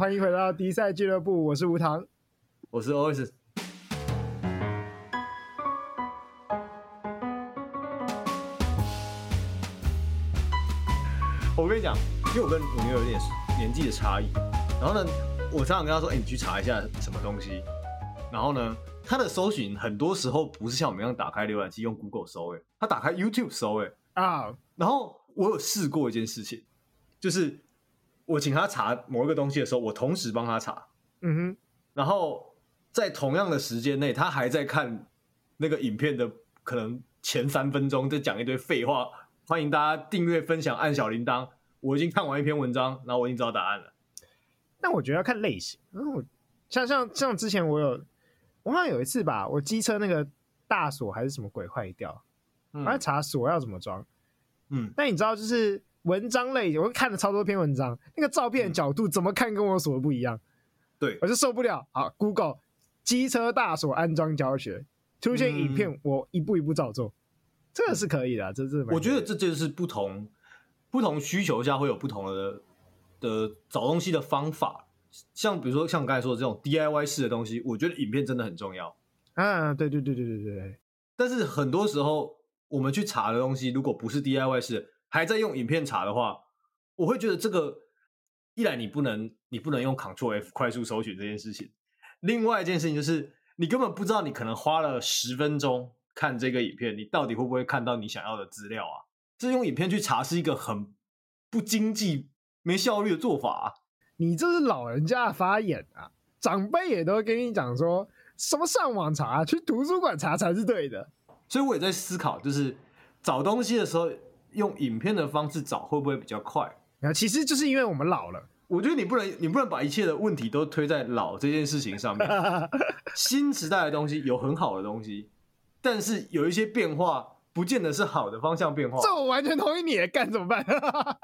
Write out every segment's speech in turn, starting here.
欢迎回到迪赛俱乐部，我是吴糖，我是 OS。我跟你讲，因为我跟我女友有点年纪的差异，然后呢，我常常跟她说：“哎、欸，你去查一下什么东西。”然后呢，她的搜寻很多时候不是像我们一样打开浏览器用 Google 搜，哎，她打开 YouTube 搜，哎啊。然后我有试过一件事情，就是我请他查某一个东西的时候，我同时帮他查，嗯哼。然后在同样的时间内，他还在看那个影片的可能前三分钟，在讲一堆废话。欢迎大家订阅、分享、按小铃铛。我已经看完一篇文章，然后我已经知道答案了。但我觉得要看类型。嗯，像像像之前我有，我好像有一次吧，我机车那个大锁还是什么鬼坏掉，我在查锁要怎么装。嗯，但你知道，就是文章类，我看了超多篇文章，那个照片的角度怎么看跟我锁的不一样。对，我就受不了。好，Google 机车大锁安装教学，出现影片，我一步一步照做。这个是可以的，啊，这是我觉得这就是不同不同需求下会有不同的的找东西的方法。像比如说像我刚才说的这种 DIY 式的东西，我觉得影片真的很重要。啊，对对对对对对。但是很多时候我们去查的东西，如果不是 DIY 式，还在用影片查的话，我会觉得这个一来你不能你不能用 Ctrl F 快速搜寻这件事情，另外一件事情就是你根本不知道你可能花了十分钟。看这个影片，你到底会不会看到你想要的资料啊？这用影片去查是一个很不经济、没效率的做法啊！你这是老人家的发言啊！长辈也都会跟你讲说，什么上网查，去图书馆查才是对的。所以我也在思考，就是找东西的时候用影片的方式找会不会比较快？啊，其实就是因为我们老了。我觉得你不能，你不能把一切的问题都推在老这件事情上面。新时代的东西有很好的东西。但是有一些变化，不见得是好的方向变化。这我完全同意你，干怎么办？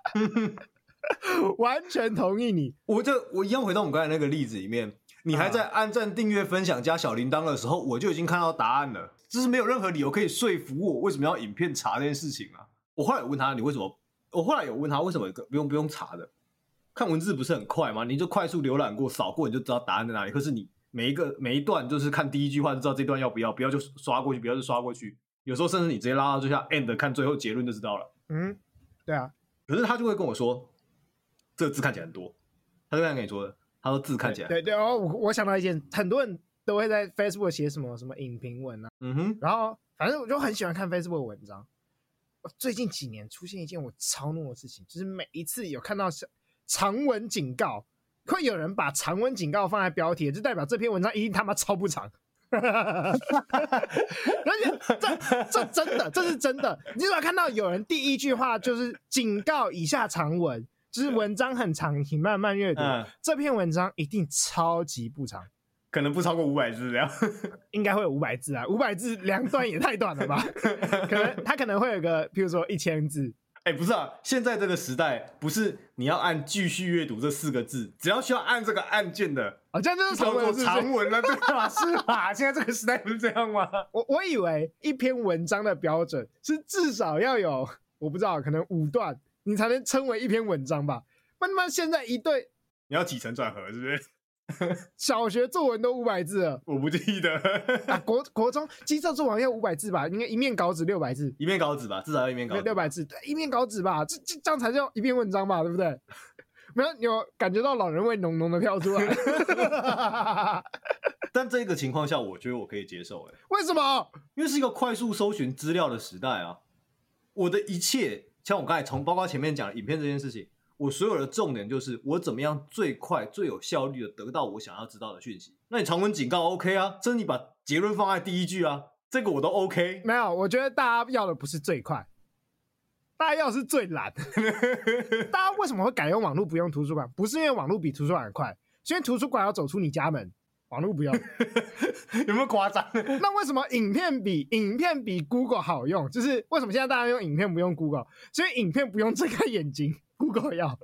完全同意你。我就我一样回到我们刚才那个例子里面，你还在按赞、订阅、分享、加小铃铛的时候，我就已经看到答案了。就是没有任何理由可以说服我为什么要影片查这件事情啊。我后来有问他，你为什么？我后来有问他为什么不用不用查的？看文字不是很快吗？你就快速浏览过、扫过，你就知道答案在哪里。可是你。每一个每一段就是看第一句话就知道这段要不要，不要就刷过去，不要就刷过去。有时候甚至你直接拉到最下 end 看最后结论就知道了。嗯，对啊。可是他就会跟我说，这个字看起来很多。他就这样跟你说的，他说字看起来对对，对哦。我我想到一件，很多人都会在 Facebook 写什么什么影评文啊。嗯哼。然后反正我就很喜欢看 Facebook 的文章。最近几年出现一件我超怒的事情，就是每一次有看到长文警告。会有人把长文警告放在标题，就代表这篇文章一定他妈超不长。而且这这真的，这是真的。你只要看到有人第一句话就是警告以下长文，就是文章很长，请慢慢阅读。嗯、这篇文章一定超级不长，可能不超过五百字这样，应该会有五百字啊，五百字两段也太短了吧？可能他可能会有个，譬如说一千字。哎，欸、不是啊！现在这个时代，不是你要按继续阅读这四个字，只要需要按这个按键的，啊，这样就是长文，长文了，对吧？是吧？现在这个时代不是这样吗？我 我以为一篇文章的标准是至少要有，我不知道，可能五段，你才能称为一篇文章吧？那么现在一对，你要起承转合，是不是？小学作文都五百字了，我不记得。啊，国国中机测作文要五百字吧？应该一面稿纸六百字，一面稿纸吧，至少要一面稿纸六百字，对，一面稿纸吧，这这这样才叫一篇文章吧？对不对？没有，你有感觉到老人味浓浓的飘出来。但这个情况下，我觉得我可以接受。哎，为什么？因为是一个快速搜寻资料的时代啊！我的一切，像我刚才从包括前面讲影片这件事情。我所有的重点就是我怎么样最快最有效率的得到我想要知道的讯息。那你长文警告 OK 啊？这是你把结论放在第一句啊，这个我都 OK。没有，我觉得大家要的不是最快，大家要的是最懒。大家为什么会改用网络不用图书馆？不是因为网络比图书馆快，是因为图书馆要走出你家门，网络不用。有没有夸张？那为什么影片比影片比 Google 好用？就是为什么现在大家用影片不用 Google？所以影片不用睁开眼睛。Google 要，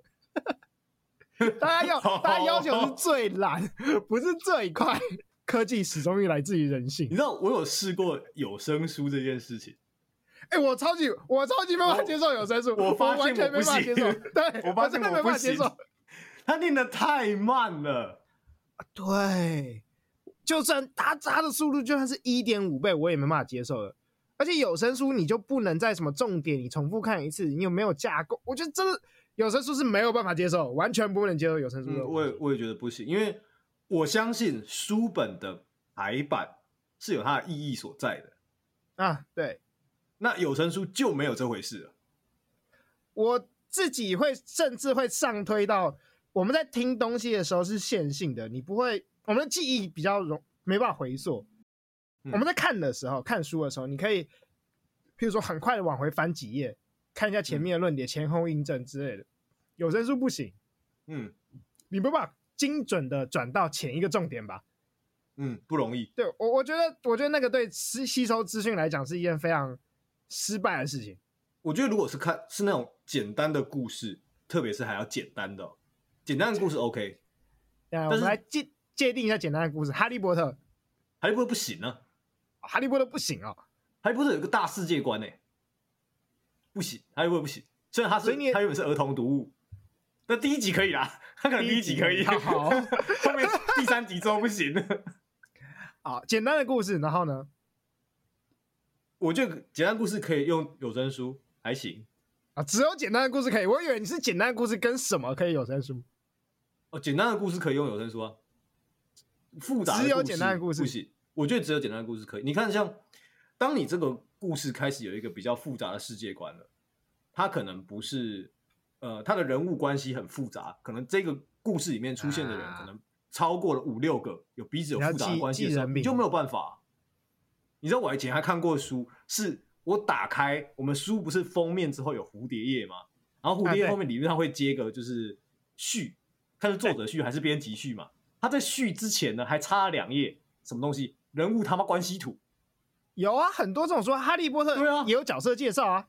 大家要，大家要求是最懒，不是最快。科技始终于来自于人性。你知道我有试过有声书这件事情，哎、欸，我超级，我超级没办法接受有声书，我发现我完全没办法接受。对，我发现我真的没办法接受。他念的太慢了。对，就算他他的速度就算是一点五倍，我也没办法接受了。而且有声书你就不能在什么重点你重复看一次，你有没有架构？我觉得真的有声书是没有办法接受，完全不能接受有声书的。我也我也觉得不行，因为我相信书本的排版是有它的意义所在的啊。对，那有声书就没有这回事了。我自己会甚至会上推到，我们在听东西的时候是线性的，你不会，我们的记忆比较容没办法回溯。嗯、我们在看的时候，看书的时候，你可以，譬如说很快的往回翻几页，看一下前面的论点、嗯、前后印证之类的。有声书不行，嗯，你没办法精准的转到前一个重点吧？嗯，不容易。对我，我觉得，我觉得那个对吸吸收资讯来讲是一件非常失败的事情。我觉得如果是看是那种简单的故事，特别是还要简单的，简单的故事 OK。但是我们来界界定一下简单的故事，《哈利波特》。哈利波特不行呢、啊，哈利波特不行啊！哈利波特有个大世界观呢，不行，哈利波特不行。虽然他是他原本是儿童读物，但第一集可以啦，他可能第一集可以，好，后面第三集之后不行了。好，简单的故事，然后呢？我觉得简单故事可以用有声书。还行啊，只有简单的故事可以。我以为你是简单的故事跟什么可以有声书？哦，简单的故事可以用有声书啊。复杂的只有简单的故事不行。我觉得只有简单的故事可以。你看，像当你这个故事开始有一个比较复杂的世界观了，它可能不是呃，它的人物关系很复杂，可能这个故事里面出现的人可能超过了五六个，有彼此有复杂的关系的时候，你就没有办法。你知道我以前还看过书是。我打开我们书不是封面之后有蝴蝶页吗？然后蝴蝶页后面理论上会接个就是序，看是作者序还是编辑序嘛？他在序之前呢还插了两页什么东西？人物他妈关系图。有啊，很多这种说哈利波特对啊也有角色介绍啊，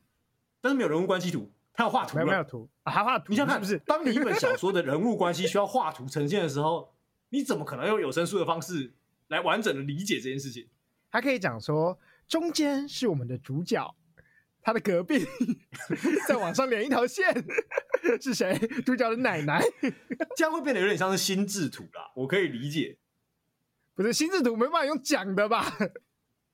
但是没有人物关系图，他要画图。没有没有图啊，还画图？你想看是不是？当你一本小说的人物关系需要画图呈现的时候，你怎么可能用有声书的方式来完整的理解这件事情？他可以讲说。中间是我们的主角，他的隔壁 在往上连一条线是谁？主角的奶奶，这样会变得有点像是心智图啦。我可以理解，不是心智图没办法用讲的吧？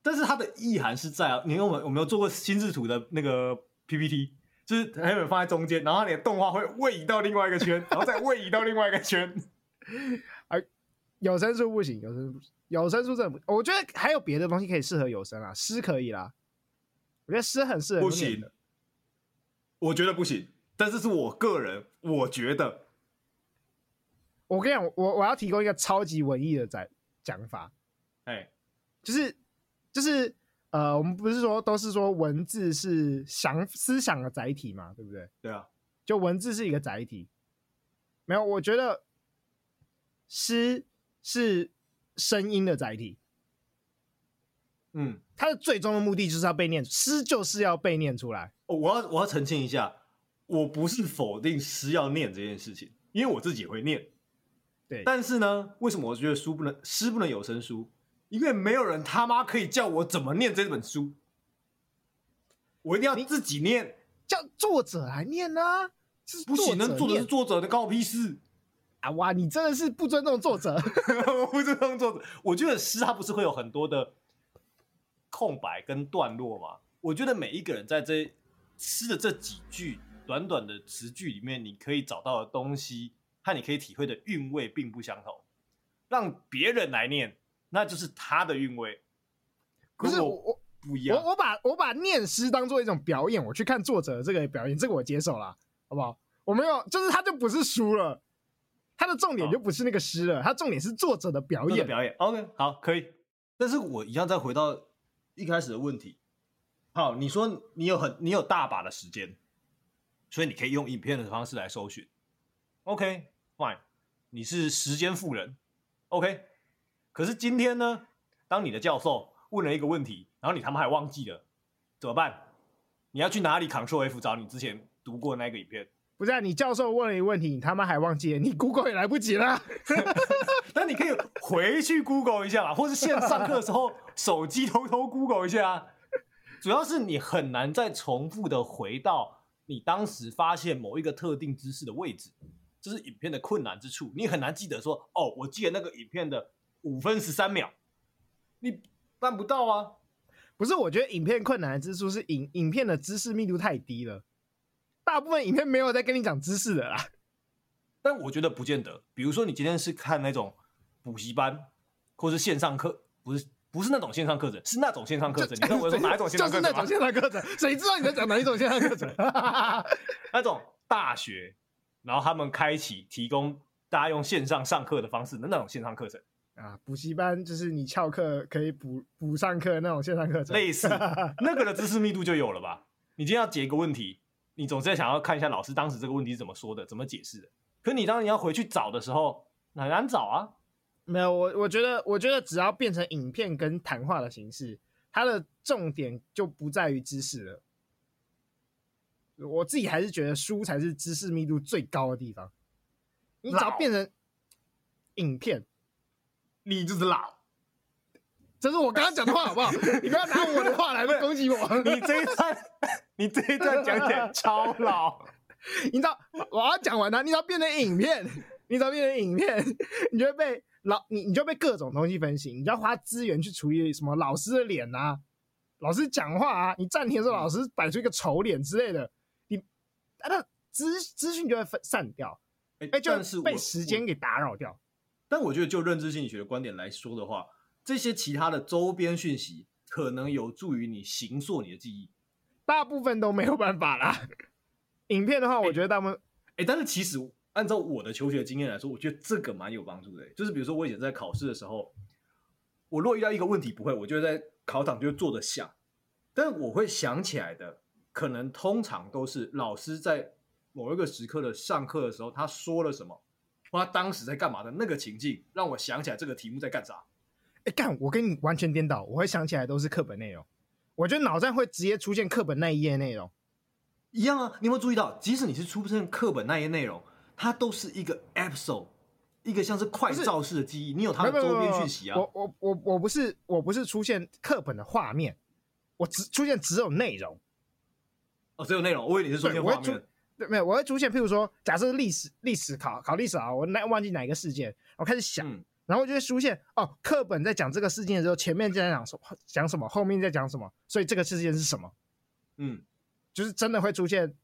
但是它的意涵是在啊。你有没有，有没有做过心智图的那个 PPT？就是还有放在中间，然后你的动画会位移到另外一个圈，然后再位移到另外一个圈。而 有声书不行，有声书不行。有声书真的不，我觉得还有别的东西可以适合有声啊，诗可以啦。我觉得诗很适合。不行，我觉得不行。但是是我个人，我觉得。我跟你讲，我我要提供一个超级文艺的讲讲法。哎、欸，就是就是呃，我们不是说都是说文字是想思想的载体嘛，对不对？对啊，就文字是一个载体。没有，我觉得诗是。声音的载体，嗯，它的最终的目的就是要被念，诗就是要被念出来。哦，我要我要澄清一下，我不是否定诗要念这件事情，因为我自己也会念。对，但是呢，为什么我觉得书不能诗不能有声书？因为没有人他妈可以叫我怎么念这本书，我一定要自己念，叫作者来念呢、啊？不行，能作者是作者的，关我屁事。啊哇！你真的是不尊重作者，我不尊重作者。我觉得诗它不是会有很多的空白跟段落吗？我觉得每一个人在这诗的这几句短短的词句里面，你可以找到的东西和你可以体会的韵味并不相同。让别人来念，那就是他的韵味。不是我，我不一样。我我把我把念诗当做一种表演，我去看作者的这个表演，这个我接受了，好不好？我没有，就是他就不是书了。他的重点就不是那个诗了，他重点是作者的表演。表演，OK，好，可以。但是我一样再回到一开始的问题。好，你说你有很你有大把的时间，所以你可以用影片的方式来搜寻。OK，Fine，你是时间富人。OK，可是今天呢，当你的教授问了一个问题，然后你他妈还忘记了，怎么办？你要去哪里 Ctrl F 找你之前读过那个影片？不是、啊、你教授问了一个问题，你他妈还忘记了？你 Google 也来不及了。但你可以回去 Google 一下嘛，或是现在上课的时候手机偷偷 Google 一下。主要是你很难再重复的回到你当时发现某一个特定知识的位置。这是影片的困难之处。你很难记得说，哦，我记得那个影片的五分十三秒，你办不到啊。不是，我觉得影片困难之处是影影片的知识密度太低了，大部分影片没有在跟你讲知识的啦。但我觉得不见得，比如说你今天是看那种补习班，或是线上课，不是不是那种线上课程，是那种线上课程。你知道我说哪一种线上课程？就是那种线上课程，谁知道你在讲哪一种线上课程？那种大学，然后他们开启提供大家用线上上课的方式的那种线上课程啊，补习班就是你翘课可以补补上课那种线上课程，类似 那个的知识密度就有了吧？你今天要解一个问题，你总是在想要看一下老师当时这个问题是怎么说的，怎么解释的。可你当你要回去找的时候，很难找啊。没有，我我觉得，我觉得只要变成影片跟谈话的形式，它的重点就不在于知识了。我自己还是觉得书才是知识密度最高的地方。你只要变成影片，你就是老。这是我刚刚讲的话，好不好？你不要拿我的话来攻击我。你这一段，你这一段讲起来超老。你知道我要讲完它，你知道变成影片，你知道变成影片，你就会被老你你就被各种东西分析，你就要花资源去处理什么老师的脸啊，老师讲话啊，你暂停的时候老师摆出一个丑脸之类的，你啊那资资讯就会分散掉，哎、欸，就是被时间给打扰掉。但我觉得就认知心理学的观点来说的话，这些其他的周边讯息可能有助于你形塑你的记忆，大部分都没有办法啦。影片的话，我觉得他们，哎、但是其实按照我的求学经验来说，我觉得这个蛮有帮助的。就是比如说，我以前在考试的时候，我若遇到一个问题不会，我就在考场就坐着想，但我会想起来的，可能通常都是老师在某一个时刻的上课的时候，他说了什么，或他当时在干嘛的那个情境，让我想起来这个题目在干啥。哎、欸，干，我跟你完全颠倒，我会想起来都是课本内容，我觉得脑袋会直接出现课本那一页内容。一样啊，你有没有注意到，即使你是出现课本那一页内容，它都是一个 episode，一个像是快照式的记忆。你有它的周边讯息啊。我我我我不是我不是出现课本的画面，我只出现只有内容。哦，只有内容，我以为你是出现画面。对，没有，我会出现，譬如说，假设历史历史考考历史啊，我那忘记哪一个事件，我开始想，嗯、然后就会出现哦，课本在讲这个事件的时候，前面在讲什么，讲什么，后面在讲什么，所以这个事件是什么？嗯。就是真的会出现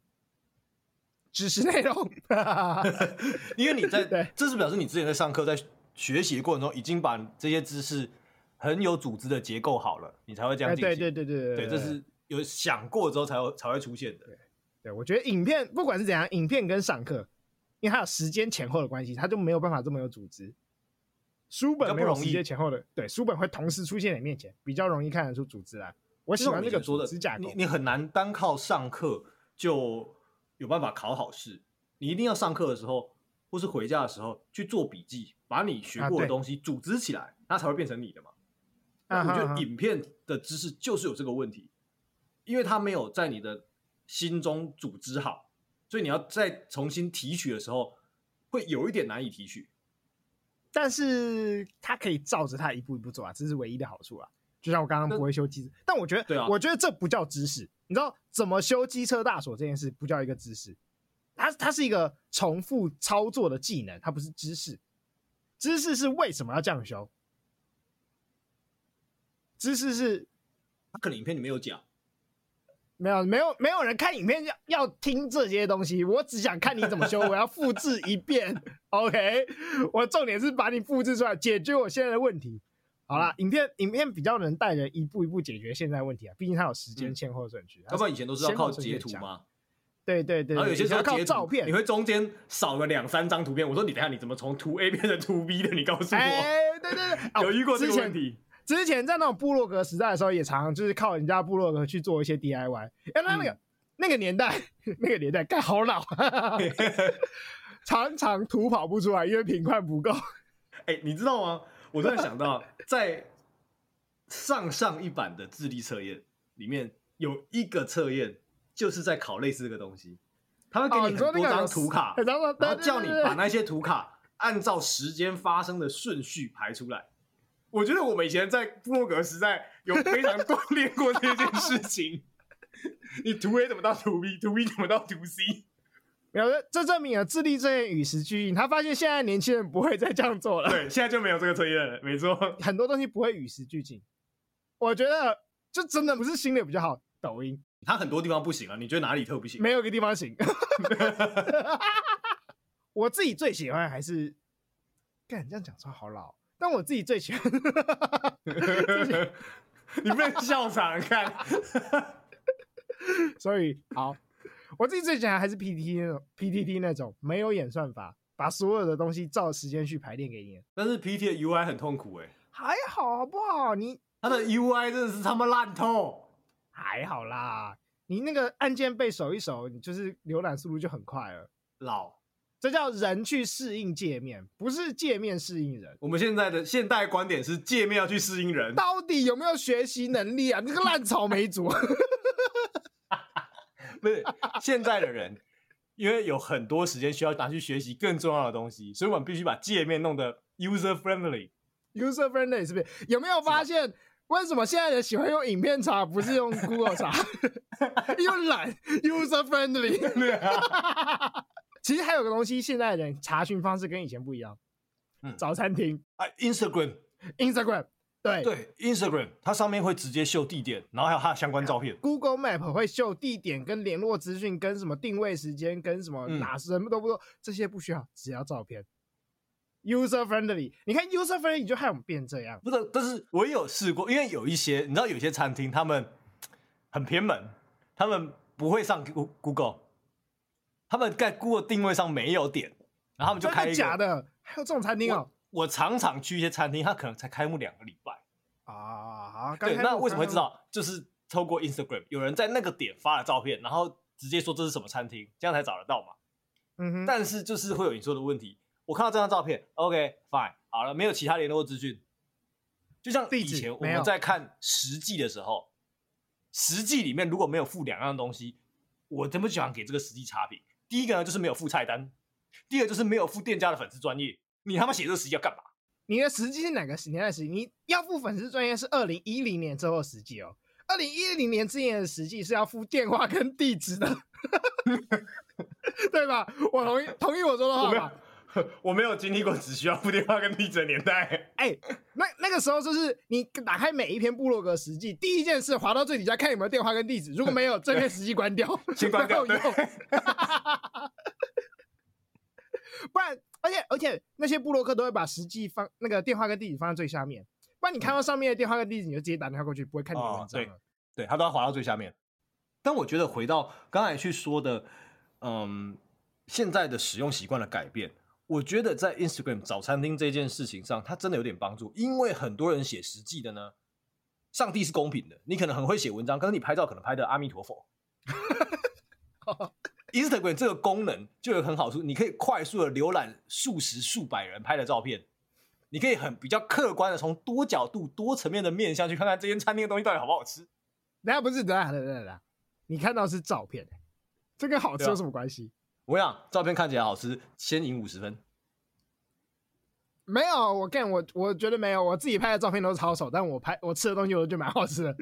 知识内容 因为你在对，这是表示你之前在上课，在学习的过程中，已经把这些知识很有组织的结构好了，你才会这样进行。对对对对对，对，这是有想过之后才会才会出现的。对，对，我觉得影片不管是怎样，影片跟上课，因为它有时间前后的关系，它就没有办法这么有组织。书本没有时间前后的，对，书本会同时出现在你面前，比较容易看得出组织来。我喜欢那个组织架构。你你很难单靠上课就有办法考好试，你一定要上课的时候或是回家的时候去做笔记，把你学过的东西组织起来，它、啊、才会变成你的嘛。啊、我觉得影片的知识就是有这个问题，因为它没有在你的心中组织好，所以你要再重新提取的时候会有一点难以提取。但是它可以照着它一步一步做啊，这是唯一的好处啊。就像我刚刚不会修机，但我觉得，对啊，我觉得这不叫知识。你知道怎么修机车大锁这件事不叫一个知识，它它是一个重复操作的技能，它不是知识。知识是为什么要这样修？知识是，他可能影片里面有讲，没有没有没有人看影片要要听这些东西，我只想看你怎么修，我要复制一遍。OK，我重点是把你复制出来，解决我现在的问题。好啦，影片影片比较能带人一步一步解决现在问题啊，毕竟它有时间先后顺序。要、嗯、不然以前都是要靠截图吗？对对对，然后有些时候靠照片，你会中间少了两三张图片。我说你等下你怎么从图 A 变成图 B 的？你告诉我。哎，对对对，有遇过这个问题。之前，在那种部落格时代的时候，也常常就是靠人家部落格去做一些 DIY。哎，那那个、嗯、那个年代，那个年代，盖好老，常常图跑不出来，因为频宽不够。哎，你知道吗？我突然想到，在上上一版的智力测验里面有一个测验，就是在考类似这个东西。他会给你很多张图卡，然后叫你把那些图卡按照时间发生的顺序排出来。我觉得我们以前在布洛格时代有非常锻炼过这件事情。你图 A 怎么到图 B，图 B 怎么到图 C？没有，这证明了智力这件与时俱进。他发现现在年轻人不会再这样做了。对，现在就没有这个推荐了。没错，很多东西不会与时俱进。我觉得，就真的不是新的比较好。抖音，它很多地方不行啊。你觉得哪里特不行？没有一个地方行。我自己最喜欢还是，干这样讲出来好老。但我自己最喜欢，你被笑场看。所以好。我自己最喜欢还是 PTT 那种 PTT 那种没有演算法，把所有的东西照时间去排练给你。但是 PTT 的 UI 很痛苦哎，还好好不好？你它的 UI 真的是他妈烂透，还好啦。你那个按键被守一守，你就是浏览速度就很快了。老，这叫人去适应界面，不是界面适应人。我们现在的现代观点是界面要去适应人，到底有没有学习能力啊？你这个烂草莓族。不是现在的人，因为有很多时间需要拿去学习更重要的东西，所以我们必须把界面弄得 user friendly。user friendly 是不是？有没有发现为什么现在人喜欢用影片查，不是用 Google 查？又懒，user friendly。其实还有个东西，现在的人查询方式跟以前不一样。嗯，找餐厅啊，Instagram，Instagram。对对，Instagram 它上面会直接秀地点，然后还有它的相关照片。Google Map 会秀地点跟联络资讯，跟什么定位时间，跟什么哪什么都不多，这些不需要，只要照片。User friendly，你看 User friendly 就害我们变这样。不是，但是我也有试过，因为有一些你知道，有些餐厅他们很偏门，他们不会上 Google，他们在 Google 定位上没有点，然后他们就开一个假的，还有这种餐厅哦。我常常去一些餐厅，它可能才开幕两个礼拜啊。对，那为什么会知道？就是透过 Instagram，有人在那个点发了照片，然后直接说这是什么餐厅，这样才找得到嘛。嗯哼。但是就是会有你说的问题，我看到这张照片，OK，fine，好了，没有其他联络资讯。就像以前我们在看实际的时候，实际里面如果没有附两样东西，我真不喜欢给这个实际差评。第一个呢，就是没有附菜单；第二个就是没有附店家的粉丝专业。你他妈写这个实际要干嘛？你的实际是哪个年代实际？你要付粉丝专业是二零一零年之后实际哦。二零一零年之前的实际是要付电话跟地址的，对吧？我同意同意我说的话吧。我没有经历过只需要付电话跟地址的年代。哎、欸，那那个时候就是你打开每一篇部落格实际，第一件事滑到最底下看有没有电话跟地址，如果没有，这篇实际关掉，先关掉。对不然。而且而且那些部落客都会把实际放那个电话跟地址放在最下面，不然你看到上面的电话跟地址，你就直接打电话过去，不会看你的文章了。哦、对，对，他都要滑到最下面。但我觉得回到刚才去说的，嗯，现在的使用习惯的改变，我觉得在 Instagram 找餐厅这件事情上，它真的有点帮助，因为很多人写实际的呢，上帝是公平的，你可能很会写文章，可是你拍照可能拍的阿弥陀佛。Instagram 这个功能就有很好处，你可以快速的浏览数十数百人拍的照片，你可以很比较客观的从多角度、多层面的面向去看看这间餐厅的东西到底好不好吃。那不是，等下等下等下，你看到是照片，这跟好吃有什么关系？我想照片看起来好吃，先赢五十分。没有，我干我我觉得没有，我自己拍的照片都是超丑，但我拍我吃的东西我就蛮好吃的。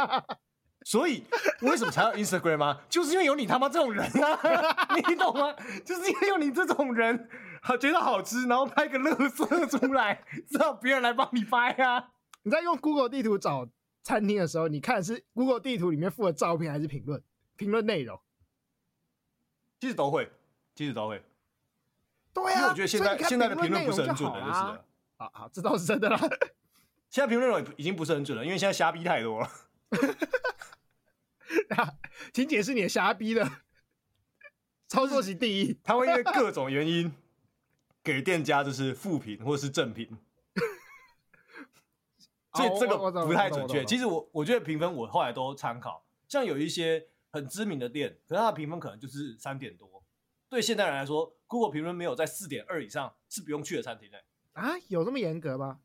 所以为什么才要 Instagram 吗？就是因为有你他妈这种人啊，你懂吗？就是因为有你这种人，好觉得好吃，然后拍个乐色出来，知道别人来帮你拍啊。你在用 Google 地图找餐厅的时候，你看的是 Google 地图里面附的照片还是评论？评论内容？其实都会，其实都会。对啊，因为我觉得现在现在的评论不是很准的，就是了。好好，这倒是真的啦。现在评论内容已经不是很准了，因为现在瞎逼太多了。啊，请解释你的瞎逼的 操作是第一，他会因为各种原因给店家就是负评或者是正评，所以这个不太准确。其实我我觉得评分我后来都参考，像有一些很知名的店，可是它的评分可能就是三点多。对现代人来说，Google 评分没有在四点二以上是不用去的餐厅的啊？有这么严格吗？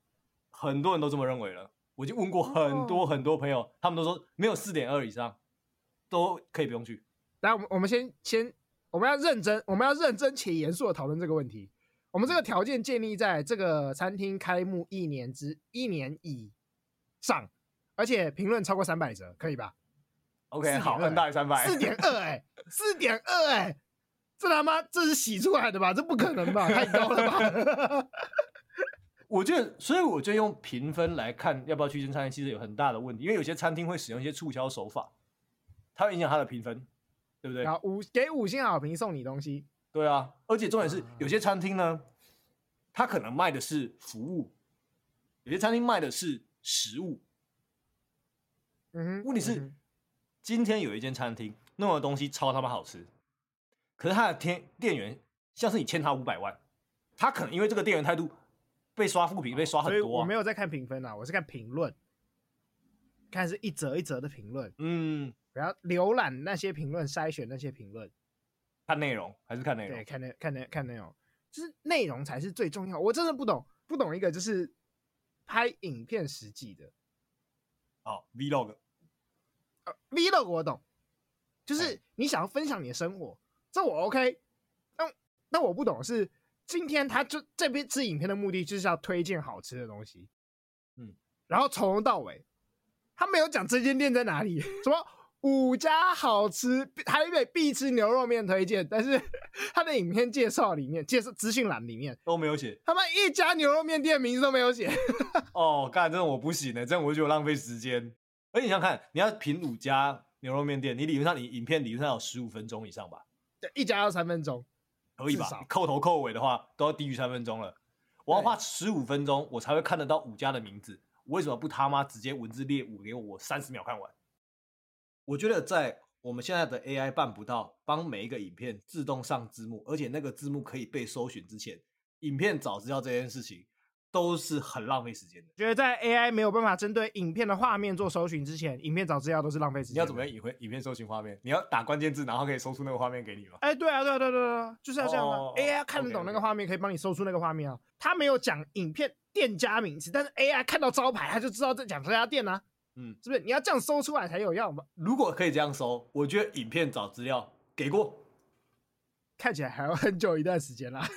很多人都这么认为了。我已经问过很多很多朋友，哦、他们都说没有四点二以上都可以不用去。来，我们我们先先，我们要认真，我们要认真且严肃的讨论这个问题。我们这个条件建立在这个餐厅开幕一年之一年以上，而且评论超过三百则，可以吧？OK，好，很大于三百，四点二 哎，四点二哎，这他妈这是洗出来的吧？这不可能吧？太高了吧？我觉得，所以我觉得用评分来看要不要去一间餐厅，其实有很大的问题，因为有些餐厅会使用一些促销手法，它会影响它的评分，对不对？然后五给五星好评送你东西，对啊，而且重点是有些餐厅呢，它可能卖的是服务，有些餐厅卖的是食物。嗯哼，问题是、嗯、今天有一间餐厅弄的东西超他妈好吃，可是他的店店员像是你欠他五百万，他可能因为这个店员态度。被刷负评，被刷很多、我没有在看评分啊，我是看评论，看是一则一则的评论。嗯，然后浏览那些评论，筛选那些评论，看内容还是看内容？对，看内看内看内容，就是内容才是最重要。我真的不懂，不懂一个就是拍影片实际的。哦，Vlog，呃，Vlog 我懂，就是你想要分享你的生活，这我 OK。但但我不懂是。今天他就这边支影片的目的就是要推荐好吃的东西，嗯，然后从头到尾他没有讲这间店在哪里，什么五家好吃台北必吃牛肉面推荐，但是 他的影片介绍里面介绍资讯栏里面都没有写，他们一家牛肉面店名字都没有写。哦，干这种我不行的，这样我就浪费时间。而且你想看，你要评五家牛肉面店，你理论上你影片理论上有十五分钟以上吧？对，一家要三分钟。可以吧？扣头扣尾的话，都要低于三分钟了。我要花十五分钟，我才会看得到五家的名字。我为什么不他妈直接文字列五给我，我三十秒看完？我觉得在我们现在的 AI 办不到，帮每一个影片自动上字幕，而且那个字幕可以被搜寻之前，影片早知道这件事情。都是很浪费时间的。觉得在 AI 没有办法针对影片的画面做搜寻之前，影片找资料都是浪费时间。你要怎么样影片影片搜寻画面？你要打关键字，然后可以搜出那个画面给你吗？哎，对啊，对啊，对啊，对啊，就是要这样啊。Oh, AI 看得懂那个画面，可以帮你搜出那个画面啊。他没有讲影片店家名字，但是 AI 看到招牌，他就知道在讲这家店啊。嗯，是不是？你要这样搜出来才有用吗？如果可以这样搜，我觉得影片找资料给过，看起来还要很久一段时间啦。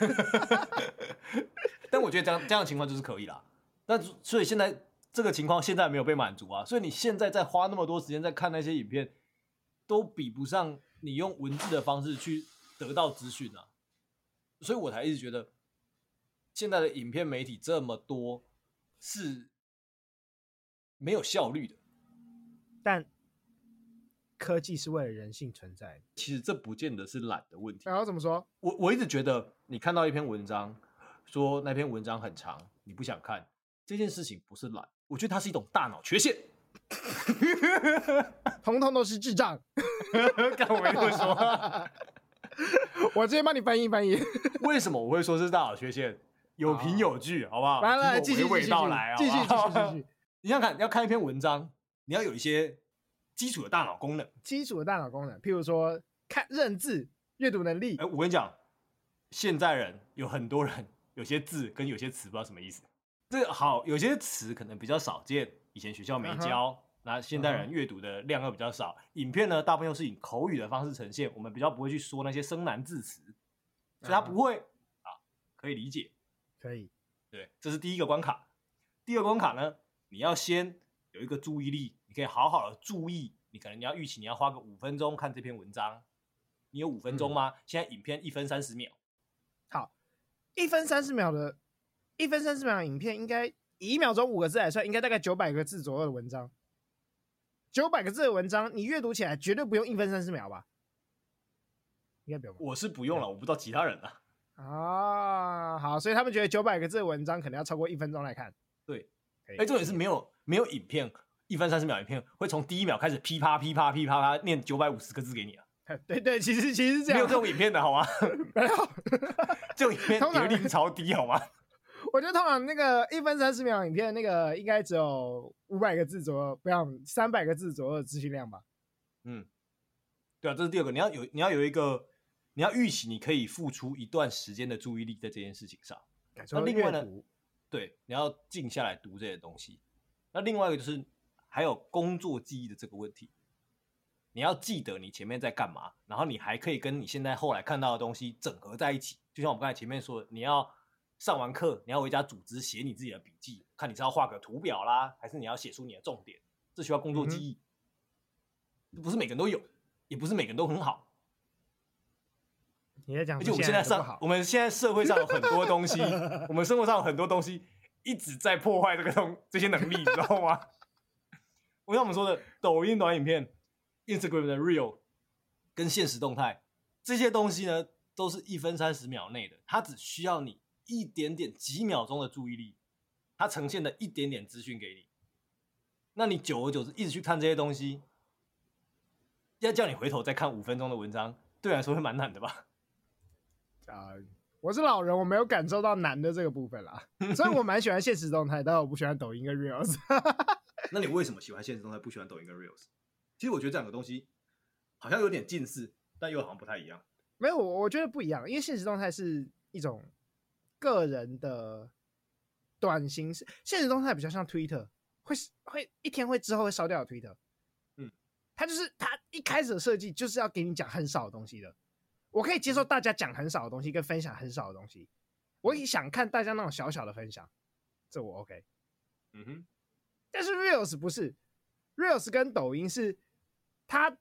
但我觉得这样这样的情况就是可以啦。那所以现在这个情况现在没有被满足啊，所以你现在在花那么多时间在看那些影片，都比不上你用文字的方式去得到资讯啊，所以我才一直觉得现在的影片媒体这么多是没有效率的，但科技是为了人性存在的，其实这不见得是懒的问题。然后怎么说？我我一直觉得你看到一篇文章，说那篇文章很长，你不想看。这件事情不是懒，我觉得它是一种大脑缺陷，通通都是智障。干我没这么说，我直接帮你翻译翻译。为什么我会说是大脑缺陷？有凭有据，好不好？来来，继续继续继续继续继续。你想看，你要看一篇文章，你要有一些基础的大脑功能。基础的大脑功能，譬如说看认字、阅读能力。哎，我跟你讲，现在人有很多人有些字跟有些词不知道什么意思。这个好，有些词可能比较少见，以前学校没教。Uh huh. 那现代人阅读的量又比较少，uh. 影片呢，大部分又是以口语的方式呈现，我们比较不会去说那些生难字词，所以它不会、uh huh. 啊，可以理解，可以，对，这是第一个关卡。第二个关卡呢，你要先有一个注意力，你可以好好的注意，你可能你要预期你要花个五分钟看这篇文章，你有五分钟吗？嗯、现在影片一分三十秒，好，一分三十秒的。一分三十秒的影片，应该以一秒钟五个字来算，应该大概九百个字左右的文章。九百个字的文章，你阅读起来绝对不用一分三十秒吧？应该不用。我是不用了，我不知道其他人了。啊，好，所以他们觉得九百个字的文章可能要超过一分钟来看。对，哎，重点是没有没有影片一分三十秒影片会从第一秒开始噼啪噼啪噼啪啪念九百五十个字给你啊？对对，其实其实是这样，没有这种影片的好吗？没有，这种影片点击率超低好吗？我觉得通常那个一分三十秒影片，那个应该只有五百个字左右，不要三百个字左右的资讯量吧？嗯，对啊，这是第二个，你要有你要有一个，你要预期你可以付出一段时间的注意力在这件事情上。那另外呢，对，你要静下来读这些东西。那另外一个就是还有工作记忆的这个问题，你要记得你前面在干嘛，然后你还可以跟你现在后来看到的东西整合在一起。就像我们刚才前面说的，你要。上完课，你要回家组织写你自己的笔记，看你是要画个图表啦，还是你要写出你的重点，这需要工作记忆，不是每个人都有，也不是每个人都很好。你在讲，而且我们现在上，我们现在社会上有很多东西，我们生活上有很多东西一直在破坏这个东这些能力，你知道吗？我像我们说的抖音短影片、Instagram 的 Real 跟现实动态这些东西呢，都是一分三十秒内的，它只需要你一点点几秒钟的注意力，它呈现的一点点资讯给你，那你久而久之一直去看这些东西，要叫你回头再看五分钟的文章，对我来说会蛮难的吧？啊、uh，我是老人，我没有感受到难的这个部分啦，所以我蛮喜欢现实动态，但我不喜欢抖音跟 Reels。那你为什么喜欢现实动态，不喜欢抖音跟 Reels？其实我觉得这两个东西好像有点近似，但又好像不太一样。没有，我我觉得不一样，因为现实动态是一种个人的短形式，现实动态比较像 Twitter，会会一天会之后会烧掉的 Twitter。嗯，它就是它一开始的设计就是要给你讲很少的东西的。我可以接受大家讲很少的东西跟分享很少的东西，我也想看大家那种小小的分享，这我 OK。嗯哼。但是 Reels 不是，Reels 跟抖音是，它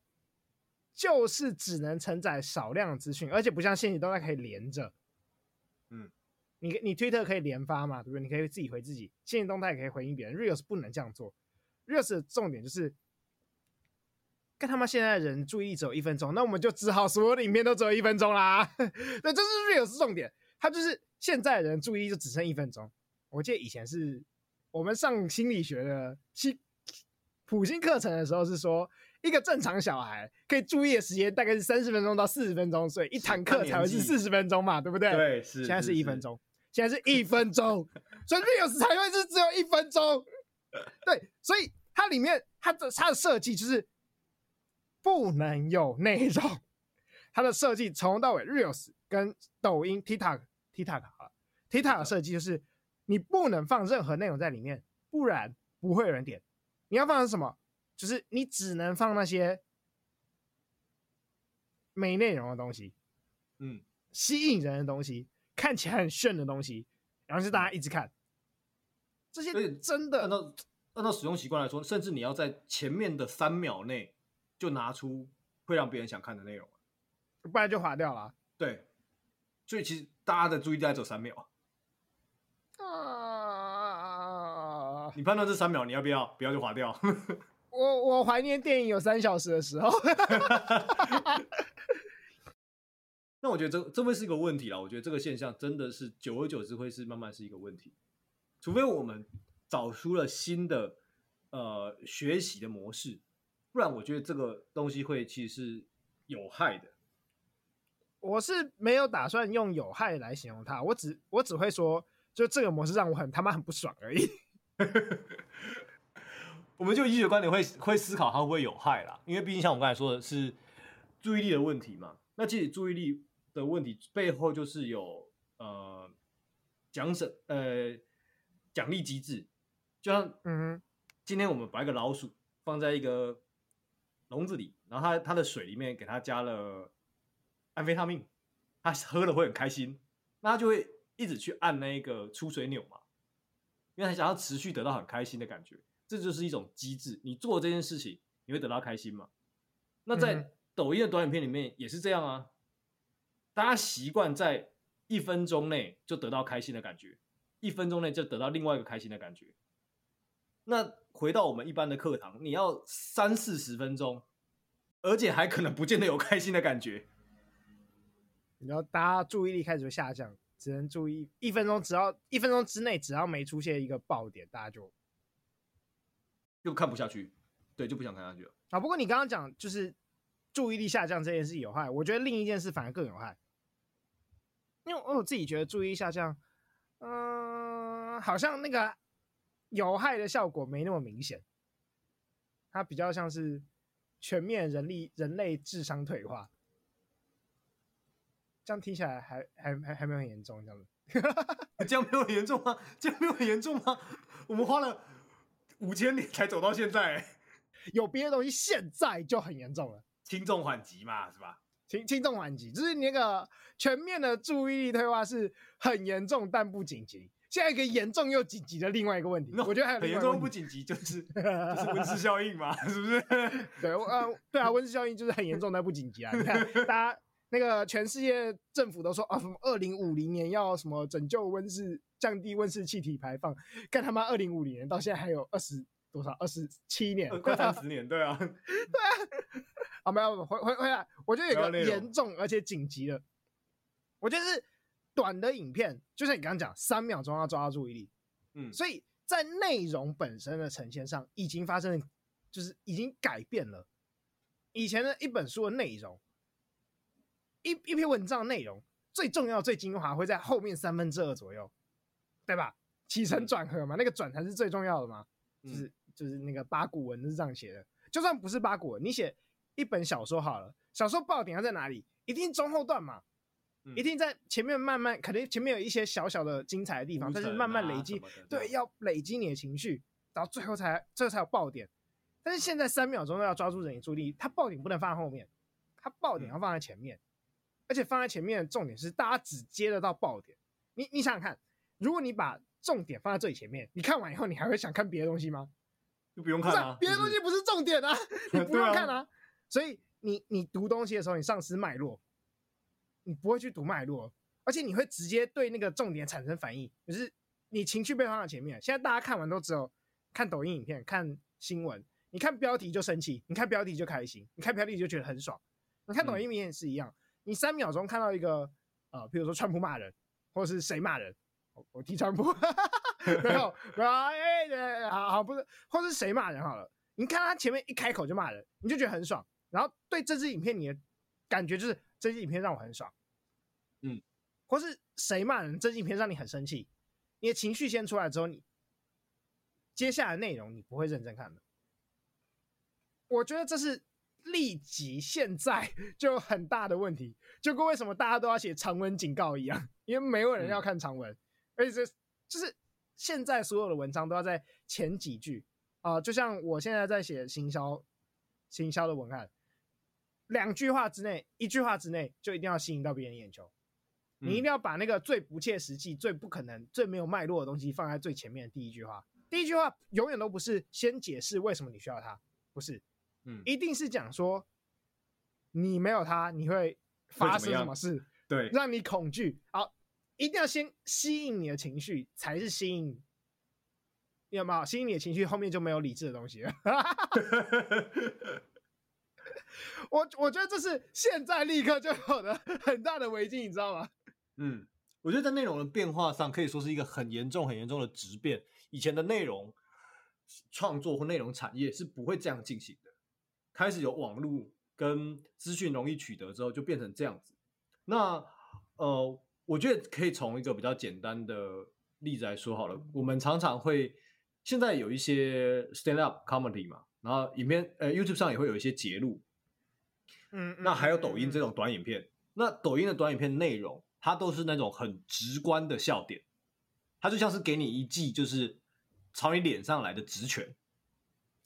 就是只能承载少量的资讯，而且不像限时动态可以连着。嗯，你你 Twitter 可以连发嘛，对不对？你可以自己回自己，限时动态也可以回应别人，Reels 不能这样做。Reels 的重点就是，跟他们现在的人注意力只有一分钟，那我们就只好所有的影片都只有一分钟啦。对这是 real 是重点，它就是现在的人注意力就只剩一分钟。我记得以前是。我们上心理学的心普心课程的时候是说，一个正常小孩可以注意的时间大概是三十分钟到四十分钟，所以一堂课才会是四十分钟嘛，对不对？对，是。现在是一分钟，现在是一分钟，所以 Reels 才会是只有一分钟。对，所以它里面它的它的设计就是不能有内容，它的设计从头到尾 Reels 跟抖音 TikTok TikTok 啊 TikTok 的设计就是。你不能放任何内容在里面，不然不会有人点。你要放的是什么？就是你只能放那些没内容的东西，嗯，吸引人的东西，看起来很炫的东西，然后是大家一直看。这些真的按照按照使用习惯来说，甚至你要在前面的三秒内就拿出会让别人想看的内容，不然就划掉了。对，所以其实大家的注意力在走三秒。啊！你判断这三秒你要不要？不要就划掉。我我怀念电影有三小时的时候。那我觉得这这会是一个问题啦。我觉得这个现象真的是久而久之会是慢慢是一个问题。除非我们找出了新的呃学习的模式，不然我觉得这个东西会其实是有害的。我是没有打算用有害来形容它，我只我只会说。就这个模式让我很他妈很不爽而已。我们就医学观点会会思考它会不会有害啦，因为毕竟像我刚才说的是注意力的问题嘛。那其实注意力的问题背后就是有呃奖赏呃奖励机制，就像嗯，今天我们把一个老鼠放在一个笼子里，然后它它的水里面给它加了安非他命，它喝了会很开心，那它就会。一直去按那个出水钮嘛，因为它想要持续得到很开心的感觉，这就是一种机制。你做这件事情，你会得到开心吗？那在抖音的短影片里面也是这样啊，大家习惯在一分钟内就得到开心的感觉，一分钟内就得到另外一个开心的感觉。那回到我们一般的课堂，你要三四十分钟，而且还可能不见得有开心的感觉，然后大家注意力开始就下降。只能注意一分钟，只要一分钟之内，只要没出现一个爆点，大家就就看不下去，对，就不想看下去了。啊，不过你刚刚讲就是注意力下降这件事有害，我觉得另一件事反而更有害，因为我自己觉得注意力下降，嗯、呃，好像那个有害的效果没那么明显，它比较像是全面人力人类智商退化。这样听起来还还还还没有很严重，这样子，这样没有很严重吗？这样没有很严重吗？我们花了五千年才走到现在，有别的东西现在就很严重了，轻重缓急嘛，是吧？轻轻重缓急，就是你那个全面的注意力退化是很严重但不紧急。现在一个严重又紧急的另外一个问题，no, 我觉得还有很严重不紧急，就是 就是温室效应嘛，是不是？对，呃，对啊，温室效应就是很严重但不紧急啊。你看大家。那个全世界政府都说啊，什么二零五零年要什么拯救温室，降低温室气体排放，干他妈二零五零年到现在还有二十多少，二十七年，快三十年，对啊，对啊，啊没有回回回来，我觉得有个严重而且紧急的，我觉得是短的影片，就像你刚刚讲，三秒钟要抓到注意力，嗯，所以在内容本身的呈现上，已经发生，就是已经改变了。以前的一本书的内容，一一篇文章的内容最重要、最精华会在后面三分之二左右，对吧？起承转合嘛，那个转才是最重要的嘛。就是就是那个八股文是这样写的，就算不是八股文，你写一本小说好了，小说爆点要在哪里？一定中后段嘛，一定在前面慢慢，可能前面有一些小小的精彩的地方，但是慢慢累积，对，要累积你的情绪，然后最后才最后才有爆点。但是现在三秒钟都要抓住人的注意力，它爆点不能放在后面，它爆点要放在前面，嗯、而且放在前面的重点是大家只接得到爆点。你你想想看，如果你把重点放在最前面，你看完以后你还会想看别的东西吗？就不用看啊，别的东西不是重点啊，你不用看啊。啊所以你你读东西的时候，你丧失脉络，你不会去读脉络，而且你会直接对那个重点产生反应，就是你情绪被放在前面。现在大家看完都只有看抖音影片、看新闻。你看标题就生气，你看标题就开心，你看标题就觉得很爽。你看抖音也是一样，嗯、你三秒钟看到一个呃，比如说川普骂人，或者是谁骂人，我我替川普，没有没有哎对，好好不是，或者是谁骂人好了，你看他前面一开口就骂人，你就觉得很爽。然后对这支影片你的感觉就是这支影片让我很爽，嗯，或是谁骂人，这支影片让你很生气，你的情绪先出来之后，你接下来内容你不会认真看的。我觉得这是立即现在就有很大的问题，就跟为什么大家都要写长文警告一样，因为没有人要看长文，嗯、而且这就是现在所有的文章都要在前几句。啊、呃，就像我现在在写行销行销的文案，两句话之内，一句话之内就一定要吸引到别人眼球，你一定要把那个最不切实际、最不可能、最没有脉络的东西放在最前面的第一句话，第一句话永远都不是先解释为什么你需要它，不是。嗯，一定是讲说，你没有他，你会发生什么事？对，让你恐惧。好，一定要先吸引你的情绪，才是吸引。有没有吸引你的情绪？后面就没有理智的东西了。我我觉得这是现在立刻就有的很大的危机，你知道吗？嗯，我觉得在内容的变化上，可以说是一个很严重、很严重的质变。以前的内容创作或内容产业是不会这样进行的。开始有网络跟资讯容易取得之后，就变成这样子。那呃，我觉得可以从一个比较简单的例子来说好了。我们常常会现在有一些 stand up comedy 嘛，然后影片呃 YouTube 上也会有一些节录，嗯，那还有抖音这种短影片。那抖音的短影片内容，它都是那种很直观的笑点，它就像是给你一记就是朝你脸上来的直拳，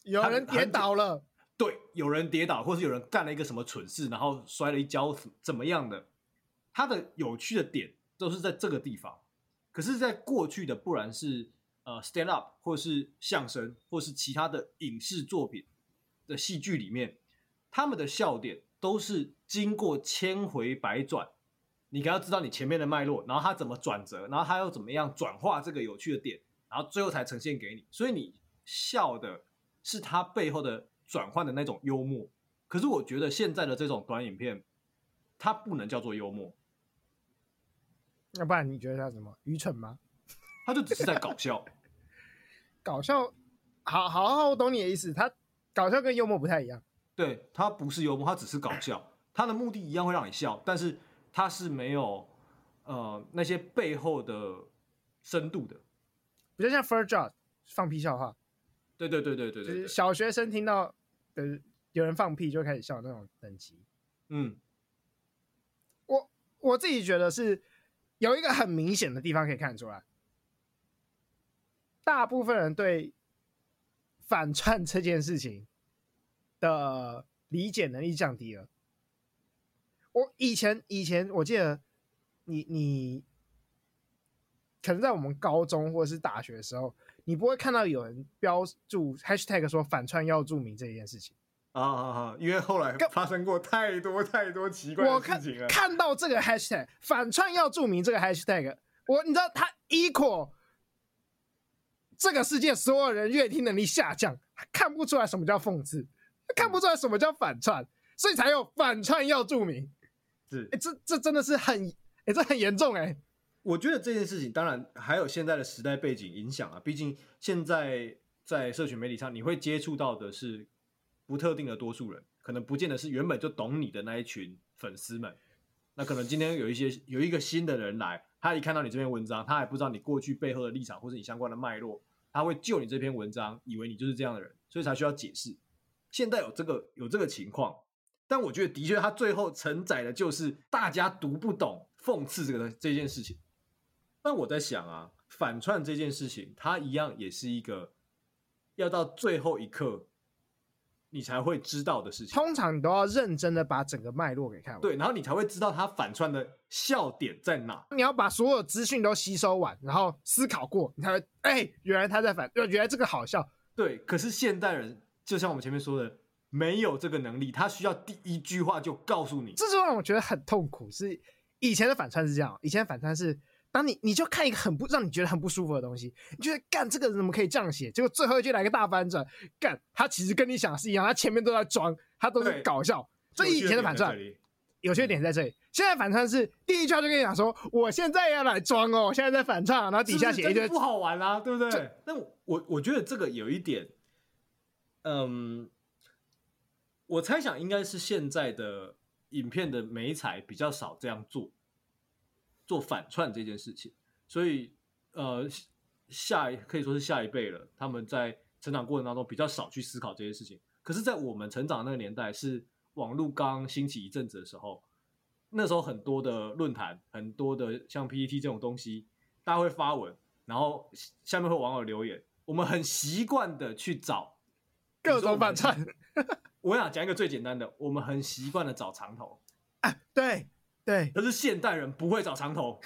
有人跌倒了。对，有人跌倒，或是有人干了一个什么蠢事，然后摔了一跤，怎么样的？它的有趣的点都是在这个地方。可是，在过去的，不然是呃 stand up，或是相声，或是其他的影视作品的戏剧里面，他们的笑点都是经过千回百转，你可要知道你前面的脉络，然后他怎么转折，然后他又怎么样转化这个有趣的点，然后最后才呈现给你。所以你笑的是他背后的。转换的那种幽默，可是我觉得现在的这种短影片，它不能叫做幽默，要不然你觉得它什么愚蠢吗？它就只是在搞笑，搞笑，好好好，我懂你的意思。它搞笑跟幽默不太一样，对，它不是幽默，它只是搞笑，它的目的一样会让你笑，但是它是没有呃那些背后的深度的，比较像 First Drop 放屁笑话。对对对对对对，就是小学生听到的有人放屁就开始笑那种等级。嗯，我我自己觉得是有一个很明显的地方可以看出来，大部分人对反串这件事情的理解能力降低了。我以前以前我记得你你可能在我们高中或者是大学的时候。你不会看到有人标注 hashtag 说反串要注明这件事情，啊啊啊！因为后来发生过太多太多奇怪的事情了。我看，看到这个 hashtag 反串要注明这个 hashtag，我你知道他 equal 这个世界所有人阅听能力下降，看不出来什么叫讽刺，看不出来什么叫反串，所以才有反串要注明。是，哎，这这真的是很，哎，这很严重哎。我觉得这件事情当然还有现在的时代背景影响啊，毕竟现在在社群媒体上，你会接触到的是不特定的多数人，可能不见得是原本就懂你的那一群粉丝们。那可能今天有一些有一个新的人来，他一看到你这篇文章，他还不知道你过去背后的立场或者你相关的脉络，他会就你这篇文章，以为你就是这样的人，所以才需要解释。现在有这个有这个情况，但我觉得的确，他最后承载的就是大家读不懂讽刺这个这件事情。但我在想啊，反串这件事情，它一样也是一个要到最后一刻你才会知道的事情。通常你都要认真的把整个脉络给看完，对，然后你才会知道它反串的笑点在哪。你要把所有资讯都吸收完，然后思考过，你才会哎、欸，原来他在反，原来这个好笑。对，可是现代人就像我们前面说的，没有这个能力，他需要第一句话就告诉你，这就让我觉得很痛苦。是以前的反串是这样，以前的反串是。当你你就看一个很不让你觉得很不舒服的东西，你觉得干这个人怎么可以这样写？结果最后一句来个大反转，干他其实跟你想的是一样，他前面都在装，他都是搞笑。所以以前的反串有些点在这里，现在反串是第一句话就跟你讲说，我现在要来装哦，我现在在反串，然后底下写一堆不好玩啊，对不对？那我我觉得这个有一点，嗯，我猜想应该是现在的影片的美彩比较少这样做。做反串这件事情，所以呃，下一可以说是下一辈了，他们在成长过程当中比较少去思考这些事情。可是，在我们成长的那个年代，是网络刚兴起一阵子的时候，那时候很多的论坛，很多的像 PPT 这种东西，大家会发文，然后下面会网友留言，我们很习惯的去找各种反串。我想讲一个最简单的，我们很习惯的找长头。啊，对。对，可是现代人不会找长头，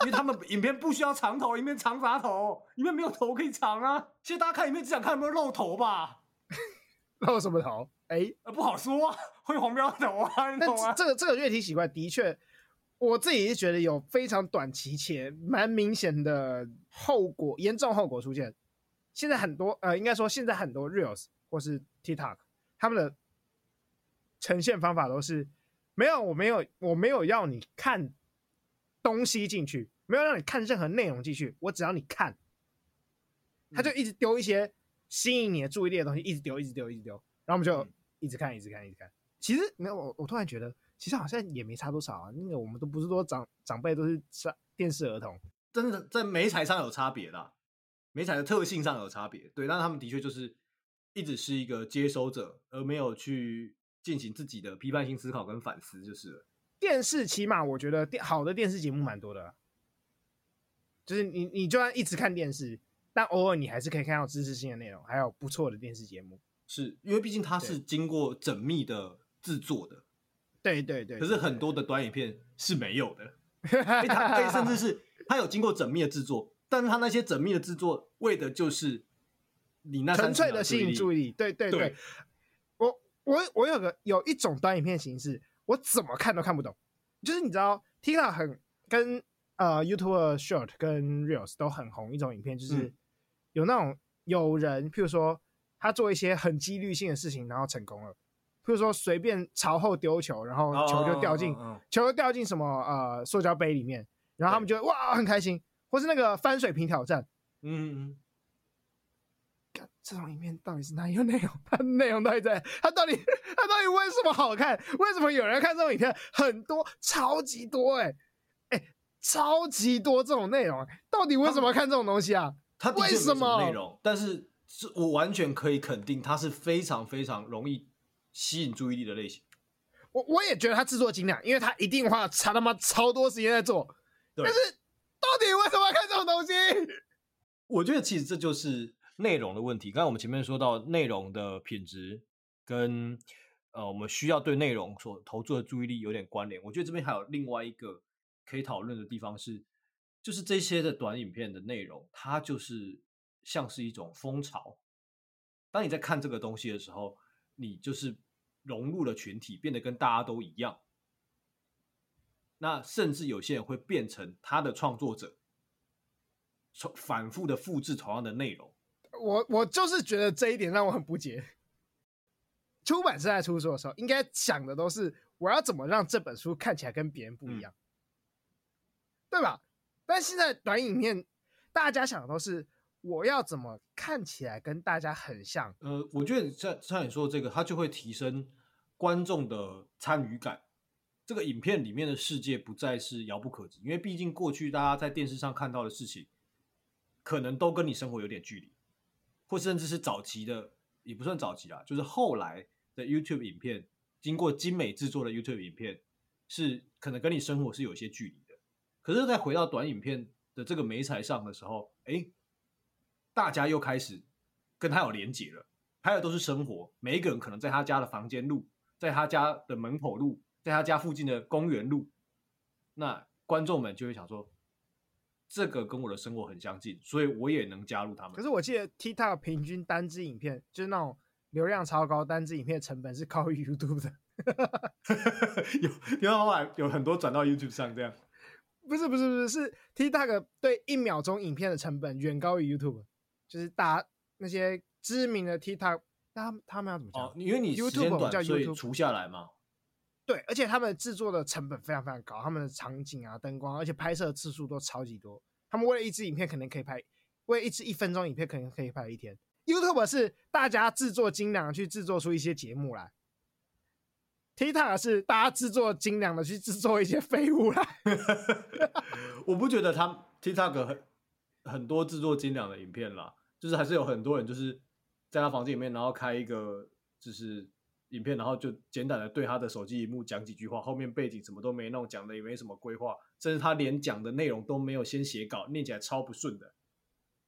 因为他们影片不需要长头，影片长啥头？影片没有头可以长啊。其实大家看影片只想看有没有露头吧？露什么头？哎、欸，不好说啊，会黄标头啊，你懂吗？这个这个越提习惯，的确，我自己是觉得有非常短期且蛮明显的后果，严重后果出现。现在很多呃，应该说现在很多 Reels 或是 TikTok，他们的呈现方法都是。没有，我没有，我没有要你看东西进去，没有让你看任何内容进去，我只要你看，他就一直丢一些吸引你的注意力的东西，一直丢，一直丢，一直丢，然后我们就一直看，一直看，一直看。其实没有，我我突然觉得，其实好像也没差多少啊。那个我们都不是说长长辈都是上电视儿童，真的在媒材上有差别啦，媒材的特性上有差别，对，但是他们的确就是一直是一个接收者，而没有去。进行自己的批判性思考跟反思就是了。电视起码我觉得电好的电视节目蛮多的，就是你你就算一直看电视，但偶尔你还是可以看到知识性的内容，还有不错的电视节目。是因为毕竟它是经过缜密的制作的，对对对。可是很多的短影片是没有的，甚至是它有经过缜密的制作，但是它那些缜密的制作为的就是你那纯粹的吸引注意力。对对对。对我我有个有一种短影片形式，我怎么看都看不懂。就是你知道，TikTok 很跟呃 YouTube Short 跟 Reels 都很红一种影片，就是有那种有人，譬如说他做一些很几率性的事情，然后成功了。譬如说随便朝后丢球，然后球就掉进球就掉进什么呃塑胶杯里面，然后他们就哇很开心，或是那个翻水瓶挑战，嗯。这种影片到底是哪有内容？它内容到底在？它到底它到底为什么好看？为什么有人看这种影片？很多，超级多、欸，哎哎，超级多这种内容，到底为什么看这种东西啊？它为什么内容？但是是我完全可以肯定，它是非常非常容易吸引注意力的类型。我我也觉得它制作精良，因为它一定花差他妈超多时间在做。但是到底为什么要看这种东西？我觉得其实这就是。内容的问题，刚才我们前面说到内容的品质跟呃，我们需要对内容所投注的注意力有点关联。我觉得这边还有另外一个可以讨论的地方是，就是这些的短影片的内容，它就是像是一种风潮。当你在看这个东西的时候，你就是融入了群体，变得跟大家都一样。那甚至有些人会变成他的创作者，反复的复制同样的内容。我我就是觉得这一点让我很不解。出版社在出书的时候，应该想的都是我要怎么让这本书看起来跟别人不一样，嗯、对吧？但现在短影片，大家想的都是我要怎么看起来跟大家很像。呃，我觉得像像你说的这个，它就会提升观众的参与感。这个影片里面的世界不再是遥不可及，因为毕竟过去大家在电视上看到的事情，可能都跟你生活有点距离，或甚至是早期的，也不算早期啦，就是后来的 YouTube 影片，经过精美制作的 YouTube 影片，是可能跟你生活是有些距离的。可是再回到短影片的这个媒材上的时候，哎，大家又开始跟他有连结了，拍的都是生活，每一个人可能在他家的房间录，在他家的门口录。在他家附近的公园录，那观众们就会想说，这个跟我的生活很相近，所以我也能加入他们。可是我记得 TikTok 平均单支影片就是那种流量超高，单支影片成本是高于 YouTube 的。有，因为后来有很多转到 YouTube 上，这样。不是不是不是，是 TikTok 对一秒钟影片的成本远高于 YouTube，就是大那些知名的 TikTok，他们他们要怎么讲？哦，因为你时间短，叫 YouTube 所以除下来嘛。对，而且他们制作的成本非常非常高，他们的场景啊、灯光，而且拍摄次数都超级多。他们为了一支影片，可能可以拍，为了一支一分钟影片，可能可以拍一天。YouTube 是大家制作精良去制作出一些节目来，TikTok 是大家制作精良的去制作一些废物来。我不觉得他 TikTok 很很多制作精良的影片啦，就是还是有很多人就是在他房间里面，然后开一个就是。影片，然后就简短的对他的手机荧幕讲几句话，后面背景什么都没弄，讲的也没什么规划，甚至他连讲的内容都没有先写稿，念起来超不顺的，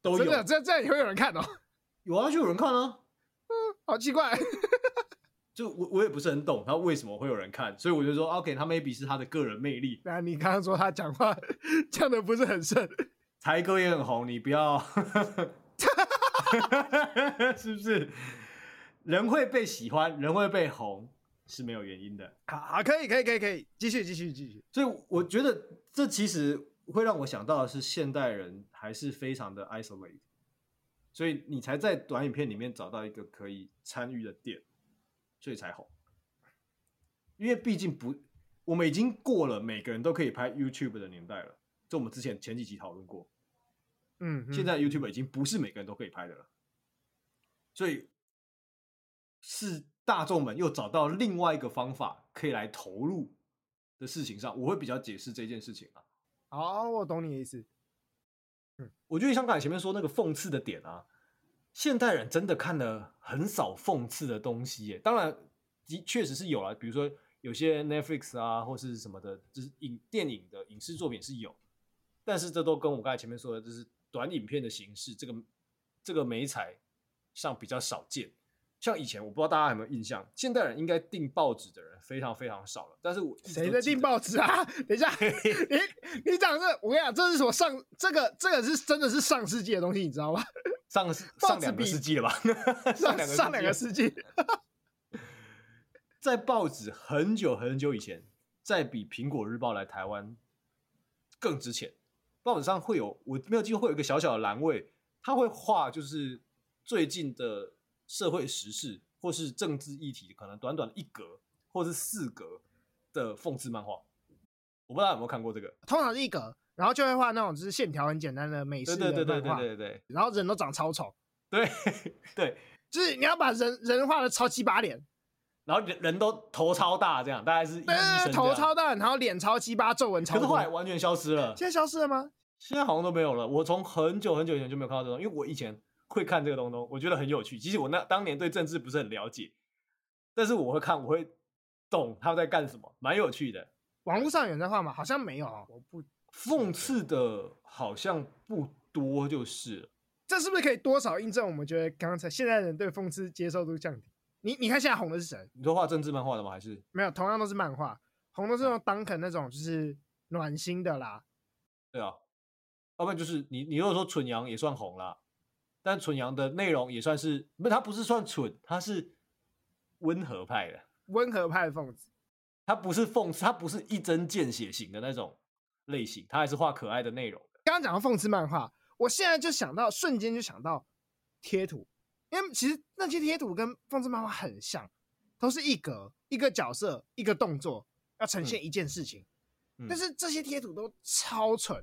都有。真的，这这样也会有人看哦？有啊，就有人看啊。嗯，好奇怪，就我我也不是很懂他为什么会有人看，所以我就说，OK，他 maybe 是他的个人魅力。那你刚刚说他讲话讲的不是很顺，才哥也很红，你不要，是不是？人会被喜欢，人会被红，是没有原因的。好，好，可以，可以，可以，可以，继续，继续，继续。所以我觉得这其实会让我想到的是，现代人还是非常的 isolate，所以你才在短影片里面找到一个可以参与的点，所以才红。因为毕竟不，我们已经过了每个人都可以拍 YouTube 的年代了。就我们之前前几集讨论过，嗯，嗯，现在 YouTube 已经不是每个人都可以拍的了，所以。是大众们又找到另外一个方法可以来投入的事情上，我会比较解释这件事情啊。好，我懂你的意思。嗯，我觉得像刚才前面说那个讽刺的点啊，现代人真的看了很少讽刺的东西耶。当然，的确实是有了，比如说有些 Netflix 啊或是什么的，就是影电影的影视作品是有，但是这都跟我刚才前面说的，就是短影片的形式，这个这个美彩上比较少见。像以前，我不知道大家有没有印象，现代人应该订报纸的人非常非常少了。但是我谁在订报纸啊？等一下，你你讲这，我跟你讲，这是我上这个这个是真的是上世纪的东西，你知道吗？上上两个世纪了吧？上两个上两个世纪，在报纸很久很久以前，在比苹果日报来台湾更值钱，报纸上会有我没有记错，会有一个小小的栏位，他会画就是最近的。社会时事或是政治议题，可能短短的一格或是四格的讽刺漫画，我不知道有没有看过这个。通常是一格，然后就会画那种就是线条很简单的美式的漫画，对对对对对对，然后人都长超丑，对对，就是你要把人人画的超鸡巴脸，然后人人都头超大，这样大概是对头超大，然后脸超鸡巴，皱纹超多，可是后来完全消失了。现在消失了吗？现在好像都没有了。我从很久很久以前就没有看到这种，因为我以前。会看这个东东，我觉得很有趣。其实我那当年对政治不是很了解，但是我会看，我会懂他们在干什么，蛮有趣的。网络上有人在画吗？好像没有啊。我不讽刺的，好像不多，就是。这是不是可以多少印证我们觉得刚才现在人对讽刺接受度降低？你你看现在红的是谁？你说画政治漫画的吗？还是没有？同样都是漫画，红的是那种 Duncan 那种，就是暖心的啦。对啊，要不然就是你你如果说蠢羊也算红啦。但纯阳的内容也算是，不，他不是算蠢，他是温和派的，温和派的凤子，他不是讽刺，他不是一针见血型的那种类型，他还是画可爱的内容。刚刚讲到讽刺漫画，我现在就想到，瞬间就想到贴图，因为其实那些贴图跟讽刺漫画很像，都是一格一个角色一个动作要呈现一件事情，嗯、但是这些贴图都超蠢，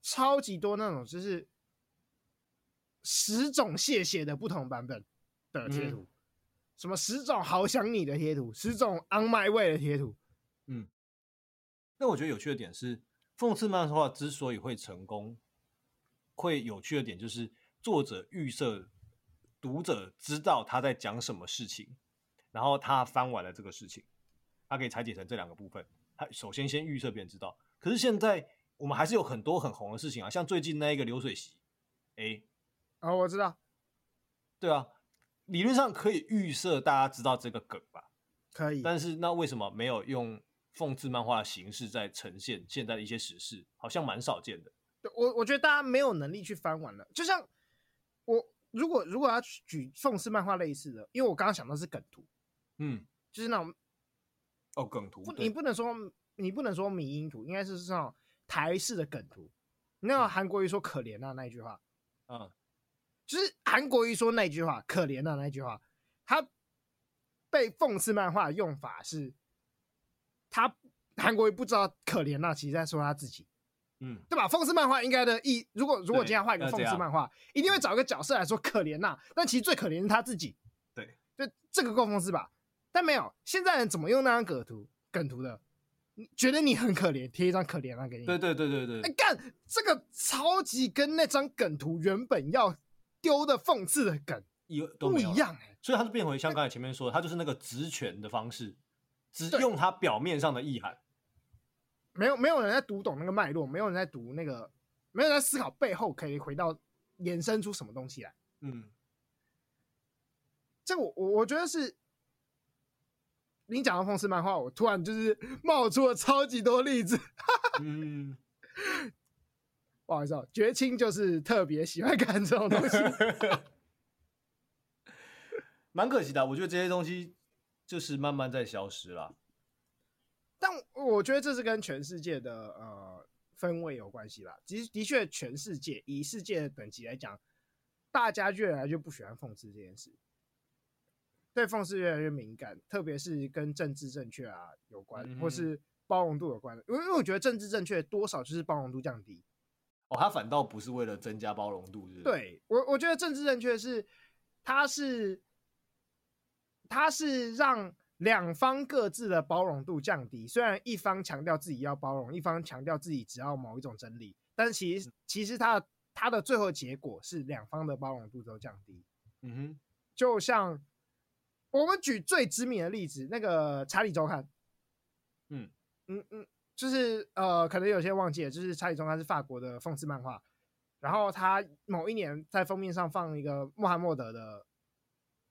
超级多那种就是。十种谢谢的不同版本的贴图，嗯、什么十种好想你的贴图，十种 on my way 的贴图。嗯，那我觉得有趣的点是，讽刺漫画之所以会成功，会有趣的点就是作者预设读者知道他在讲什么事情，然后他翻完了这个事情，他可以拆解成这两个部分。他首先先预设别人知道，可是现在我们还是有很多很红的事情啊，像最近那一个流水席，哎。哦，我知道，对啊，理论上可以预设大家知道这个梗吧？可以，但是那为什么没有用讽刺漫画的形式在呈现现在的一些时事？好像蛮少见的。对，我我觉得大家没有能力去翻完了。就像我如果如果要举讽刺漫画类似的，因为我刚刚想到是梗图，嗯，就是那种哦梗图，不，你不能说你不能说迷因图，应该是那种台式的梗图。那个韩国瑜说可怜啊那一句话，嗯。就是韩国瑜说那句话“可怜的”那句话，他被讽刺漫画用法是，他韩国瑜不知道“可怜”那其实在说他自己，嗯，对吧？讽刺漫画应该的意，如果如果今天画一个讽刺漫画，一定会找一个角色来说“可怜呐”，但其实最可怜是他自己，对，就这个够讽刺吧？但没有，现在人怎么用那张梗图梗图的？你觉得你很可怜，贴一张可怜啊给你，对对对对对，哎干，这个超级跟那张梗图原本要。丢的讽刺的梗有都不一样哎、欸，所以他就变回像刚才前面说的，他就是那个职权的方式，只用他表面上的意涵，没有没有人在读懂那个脉络，没有人在读那个，没有人在思考背后可以回到衍生出什么东西来。嗯，这我我我觉得是，你讲到讽刺漫画，我突然就是冒出了超级多例子。嗯。不好意思哦，绝青就是特别喜欢看这种东西，蛮可惜的。我觉得这些东西就是慢慢在消失了。但我觉得这是跟全世界的呃氛围有关系啦。其实的确，全世界以世界的等级来讲，大家越来越不喜欢讽刺这件事，对讽刺越来越敏感，特别是跟政治正确啊有关，嗯、或是包容度有关的。因为因为我觉得政治正确多少就是包容度降低。哦，他反倒不是为了增加包容度？对我，我觉得政治正确是，他是，他是让两方各自的包容度降低。虽然一方强调自己要包容，一方强调自己只要某一种真理，但其实其实他他的最后结果是两方的包容度都降低。嗯哼，就像我们举最知名的例子，那个《查理周刊》。嗯嗯嗯。就是呃，可能有些忘记了，就是查理中他是法国的讽刺漫画，然后他某一年在封面上放一个穆罕默德的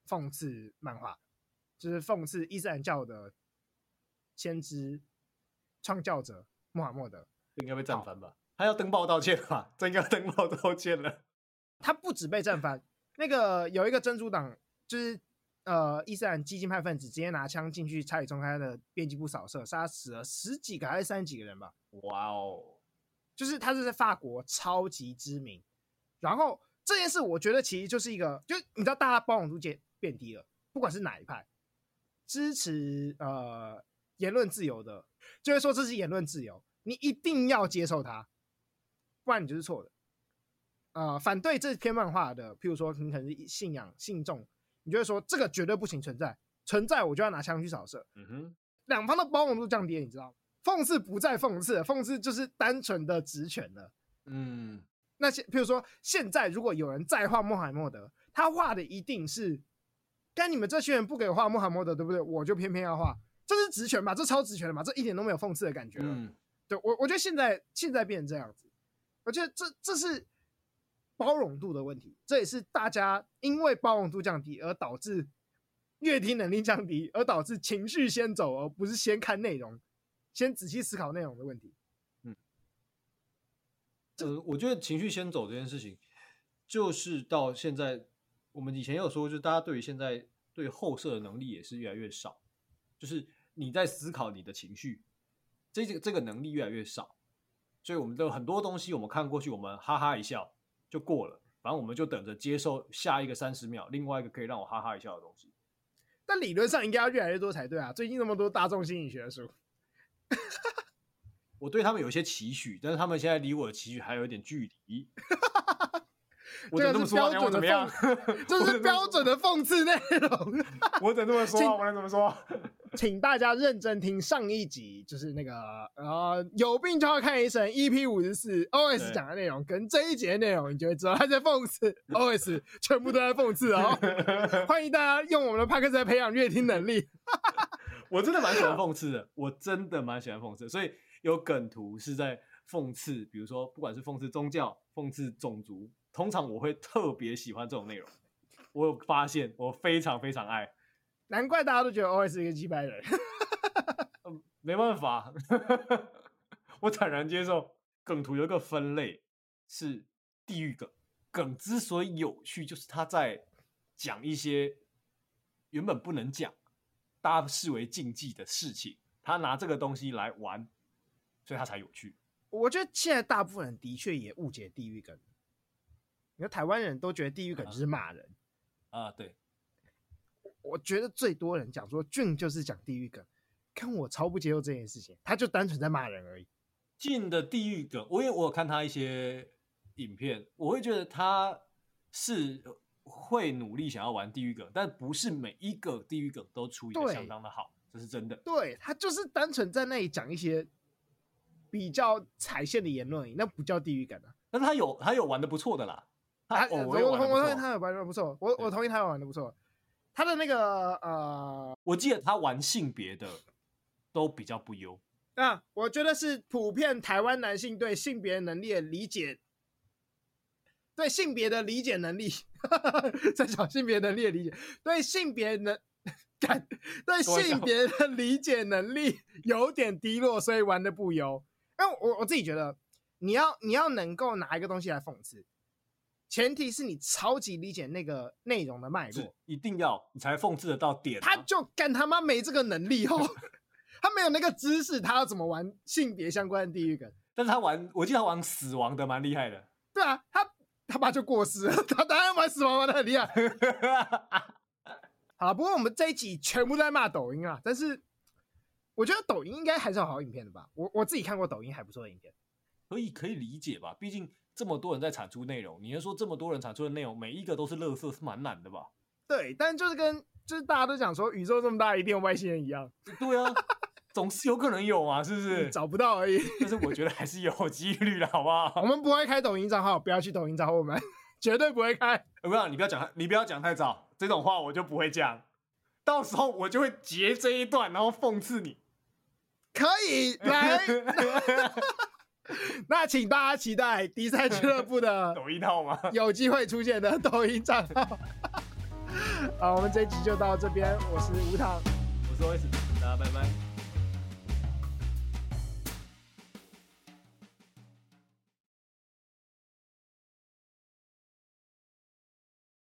讽刺漫画，就是讽刺伊斯兰教的先知创教者穆罕默德，应该被战翻吧？他要登报道歉吧？这应该登报道歉了。他不止被战翻，那个有一个真主党就是。呃，伊斯兰激进派分子直接拿枪进去查理周刊的编辑部扫射，杀死了十几个还是三十几个人吧？哇哦！就是他是在法国超级知名。然后这件事，我觉得其实就是一个，就你知道，大家包容度渐变低了，不管是哪一派，支持呃言论自由的，就会说这是言论自由，你一定要接受它，不然你就是错的。呃，反对这篇漫画的，譬如说你可能是信仰信众。你就会说这个绝对不行存在，存在我就要拿枪去扫射。嗯哼，两方的包容度降低，你知道吗？讽刺不再讽刺，讽刺就是单纯的职权了。嗯，那些比如说现在如果有人再画穆罕默德，他画的一定是，但你们这些人不给我画穆罕默德，对不对？我就偏偏要画，这是职权吧？这超职权的嘛？这一点都没有讽刺的感觉了。嗯，对我，我觉得现在现在变成这样子，我觉得这这是。包容度的问题，这也是大家因为包容度降低而导致阅听能力降低，而导致情绪先走，而不是先看内容，先仔细思考内容的问题。嗯，呃，我觉得情绪先走这件事情，就是到现在，我们以前有说，就是大家对于现在对后设的能力也是越来越少，就是你在思考你的情绪，这个这个能力越来越少，所以我们的很多东西我们看过去，我们哈哈一笑就过了，反正我们就等着接受下一个三十秒，另外一个可以让我哈哈一笑的东西。但理论上应该要越来越多才对啊！最近那么多大众心理学的书，我对他们有一些期许，但是他们现在离我的期许还有一点距离。我怎么说？我怎么样？这是标准的讽刺内容。我怎么这么说？我能怎么说？请大家认真听上一集，就是那个呃，有病就要看医生。EP 五十四 OS 讲的内容跟这一节内容，你就会知道他在讽刺。OS 全部都在讽刺哦。欢迎大家用我们的 Podcast 来培养阅听能力。我真的蛮喜欢讽刺的，我真的蛮喜欢讽刺，所以有梗图是在讽刺，比如说不管是讽刺宗教、讽刺种族。通常我会特别喜欢这种内容，我有发现，我非常非常爱，难怪大家都觉得 OS 是一个击败人。嗯，没办法，我坦然接受。梗图有一个分类是地狱梗，梗之所以有趣，就是他在讲一些原本不能讲、大家视为禁忌的事情，他拿这个东西来玩，所以他才有趣。我觉得现在大部分人的确也误解地狱梗。你看台湾人都觉得地狱梗就是骂人啊，啊？对，我觉得最多人讲说俊就是讲地狱梗，看我超不接受这件事情，他就单纯在骂人而已。俊的地狱梗，我也我有看他一些影片，我会觉得他是会努力想要玩地狱梗，但不是每一个地狱梗都处理的相当的好，这是真的。对，他就是单纯在那里讲一些比较踩线的言论而已，那不叫地狱梗啊。但是他有他有玩的不错的啦。他我我我同意他有玩的不错，我我同意他有玩的不错。他的那个呃，我记得他玩性别的都比较不优。啊，我觉得是普遍台湾男性对性别能力的理解，对性别的理解能力，在讲性别能力的理解，对性别能感对性别的理解能力有点低落，所以玩的不优。因为我我自己觉得，你要你要能够拿一个东西来讽刺。前提是你超级理解那个内容的脉络，一定要你才讽刺得到点、啊。他就干他妈没这个能力哦，他没有那个知识，他要怎么玩性别相关的地狱梗？但是他玩，我记得他玩死亡的蛮厉害的。对啊，他他爸就过世了，他当然玩死亡玩的很厉害。好了，不过我们这一集全部都在骂抖音啊，但是我觉得抖音应该还是有好影片的吧？我我自己看过抖音还不错的影片，可以可以理解吧？毕竟。这么多人在产出内容，你要说这么多人产出的内容，每一个都是垃圾，是蛮难的吧？对，但就是跟就是大家都讲说宇宙这么大，一定有外星人一样。对啊，总是有可能有嘛，是不是？找不到而已。但是我觉得还是有几率的，好不好？我们不会开抖音账号，不要去抖音找我们，绝对不会开。我跟你讲，你不要讲，你不要讲太早，这种话我就不会讲。到时候我就会截这一段，然后讽刺你。可以来。那请大家期待迪赛俱乐部的 抖音号吗？有机会出现的抖音账号。好，我们这一集就到这边。我是吴糖，我是 OS，大家拜拜。